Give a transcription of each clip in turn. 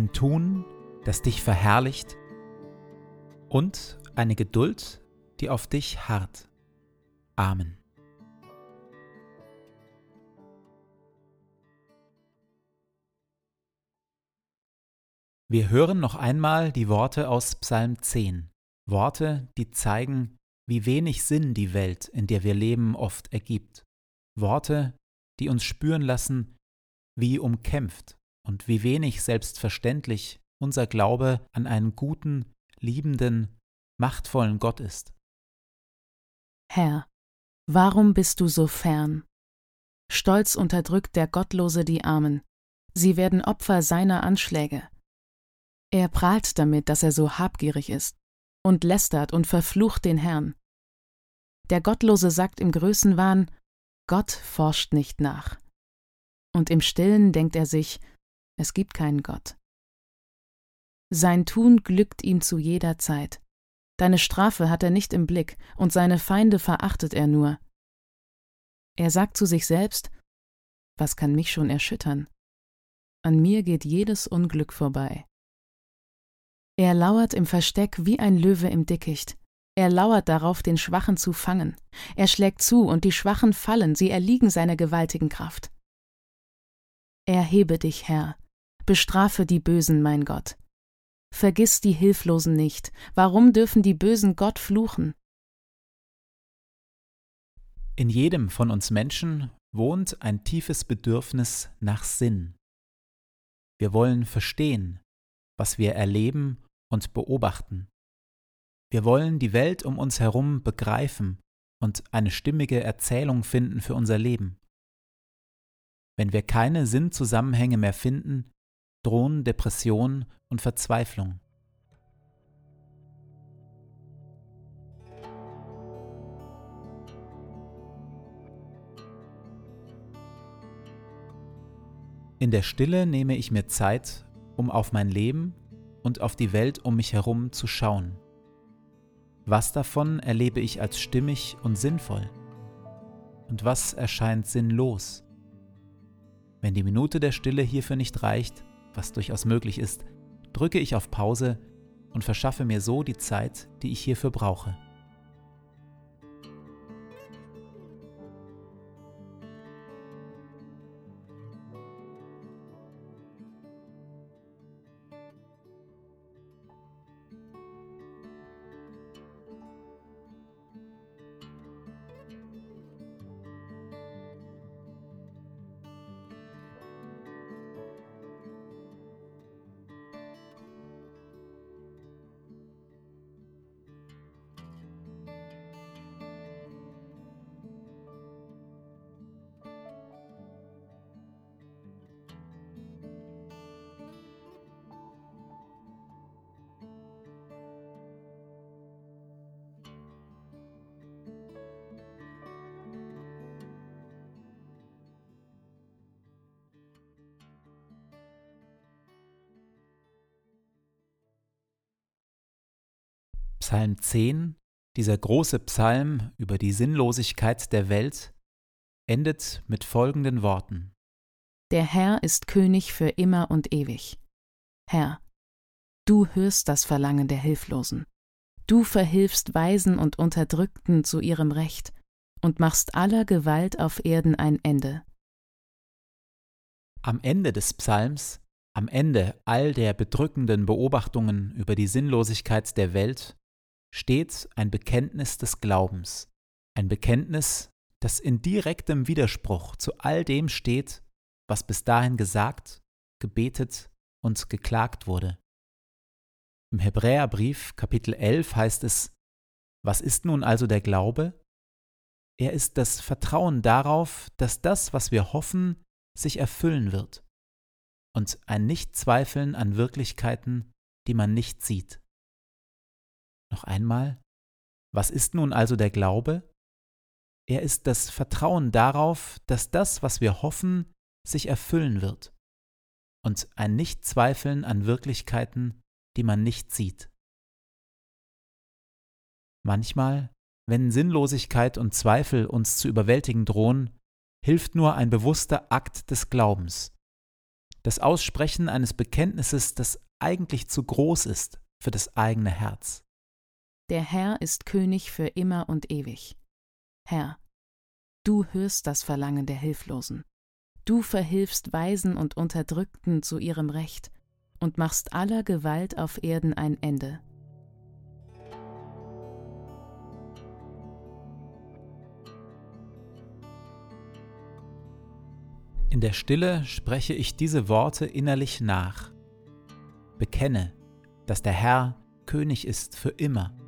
ein Tun, das dich verherrlicht und eine Geduld, die auf dich harrt. Amen. Wir hören noch einmal die Worte aus Psalm 10, Worte, die zeigen, wie wenig Sinn die Welt, in der wir leben, oft ergibt, Worte, die uns spüren lassen, wie umkämpft und wie wenig selbstverständlich unser Glaube an einen guten, liebenden, machtvollen Gott ist. Herr, warum bist du so fern? Stolz unterdrückt der Gottlose die Armen, sie werden Opfer seiner Anschläge. Er prahlt damit, dass er so habgierig ist, und lästert und verflucht den Herrn. Der Gottlose sagt im Größenwahn, Gott forscht nicht nach. Und im stillen denkt er sich, es gibt keinen Gott. Sein Tun glückt ihm zu jeder Zeit. Deine Strafe hat er nicht im Blick, und seine Feinde verachtet er nur. Er sagt zu sich selbst, was kann mich schon erschüttern? An mir geht jedes Unglück vorbei. Er lauert im Versteck wie ein Löwe im Dickicht. Er lauert darauf, den Schwachen zu fangen. Er schlägt zu, und die Schwachen fallen, sie erliegen seiner gewaltigen Kraft. Erhebe dich, Herr, Bestrafe die Bösen, mein Gott. Vergiss die Hilflosen nicht. Warum dürfen die Bösen Gott fluchen? In jedem von uns Menschen wohnt ein tiefes Bedürfnis nach Sinn. Wir wollen verstehen, was wir erleben und beobachten. Wir wollen die Welt um uns herum begreifen und eine stimmige Erzählung finden für unser Leben. Wenn wir keine Sinnzusammenhänge mehr finden, drohen Depression und Verzweiflung. In der Stille nehme ich mir Zeit, um auf mein Leben und auf die Welt um mich herum zu schauen. Was davon erlebe ich als stimmig und sinnvoll? Und was erscheint sinnlos? Wenn die Minute der Stille hierfür nicht reicht, was durchaus möglich ist, drücke ich auf Pause und verschaffe mir so die Zeit, die ich hierfür brauche. Psalm 10, dieser große Psalm über die Sinnlosigkeit der Welt, endet mit folgenden Worten. Der Herr ist König für immer und ewig. Herr, du hörst das Verlangen der Hilflosen. Du verhilfst Weisen und Unterdrückten zu ihrem Recht und machst aller Gewalt auf Erden ein Ende. Am Ende des Psalms, am Ende all der bedrückenden Beobachtungen über die Sinnlosigkeit der Welt, steht ein Bekenntnis des Glaubens, ein Bekenntnis, das in direktem Widerspruch zu all dem steht, was bis dahin gesagt, gebetet und geklagt wurde. Im Hebräerbrief Kapitel 11 heißt es, was ist nun also der Glaube? Er ist das Vertrauen darauf, dass das, was wir hoffen, sich erfüllen wird und ein Nichtzweifeln an Wirklichkeiten, die man nicht sieht. Noch einmal, was ist nun also der Glaube? Er ist das Vertrauen darauf, dass das, was wir hoffen, sich erfüllen wird und ein Nichtzweifeln an Wirklichkeiten, die man nicht sieht. Manchmal, wenn Sinnlosigkeit und Zweifel uns zu überwältigen drohen, hilft nur ein bewusster Akt des Glaubens, das Aussprechen eines Bekenntnisses, das eigentlich zu groß ist für das eigene Herz. Der Herr ist König für immer und ewig. Herr, du hörst das Verlangen der Hilflosen. Du verhilfst Weisen und Unterdrückten zu ihrem Recht und machst aller Gewalt auf Erden ein Ende. In der Stille spreche ich diese Worte innerlich nach. Bekenne, dass der Herr König ist für immer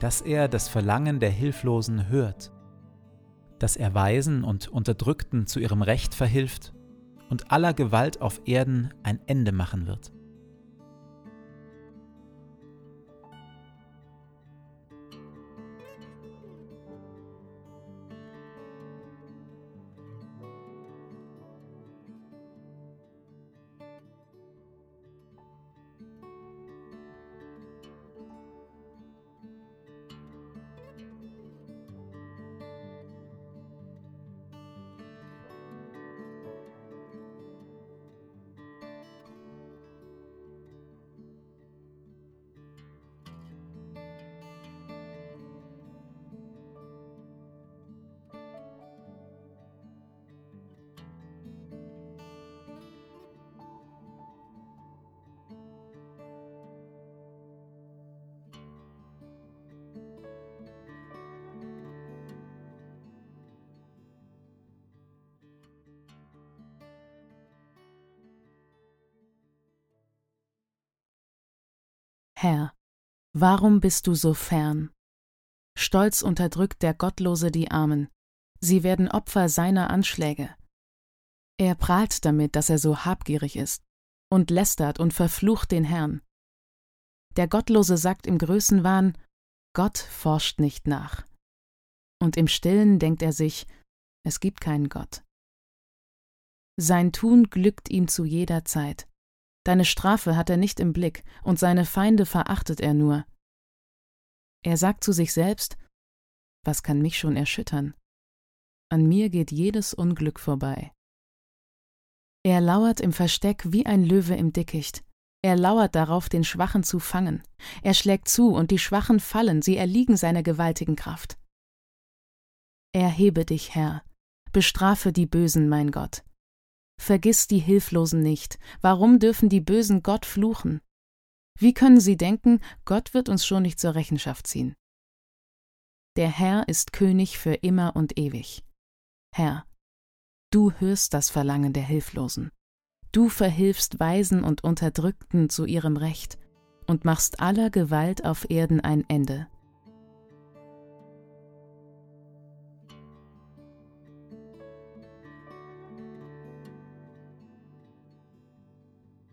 dass er das Verlangen der Hilflosen hört, dass er Weisen und Unterdrückten zu ihrem Recht verhilft und aller Gewalt auf Erden ein Ende machen wird. Herr, warum bist du so fern? Stolz unterdrückt der Gottlose die Armen, sie werden Opfer seiner Anschläge. Er prahlt damit, dass er so habgierig ist, und lästert und verflucht den Herrn. Der Gottlose sagt im Größenwahn, Gott forscht nicht nach. Und im stillen denkt er sich, es gibt keinen Gott. Sein Tun glückt ihm zu jeder Zeit. Deine Strafe hat er nicht im Blick, und seine Feinde verachtet er nur. Er sagt zu sich selbst, was kann mich schon erschüttern? An mir geht jedes Unglück vorbei. Er lauert im Versteck wie ein Löwe im Dickicht. Er lauert darauf, den Schwachen zu fangen. Er schlägt zu, und die Schwachen fallen, sie erliegen seiner gewaltigen Kraft. Erhebe dich, Herr, bestrafe die Bösen, mein Gott. Vergiss die Hilflosen nicht. Warum dürfen die Bösen Gott fluchen? Wie können sie denken, Gott wird uns schon nicht zur Rechenschaft ziehen? Der Herr ist König für immer und ewig. Herr, du hörst das Verlangen der Hilflosen. Du verhilfst Weisen und Unterdrückten zu ihrem Recht und machst aller Gewalt auf Erden ein Ende.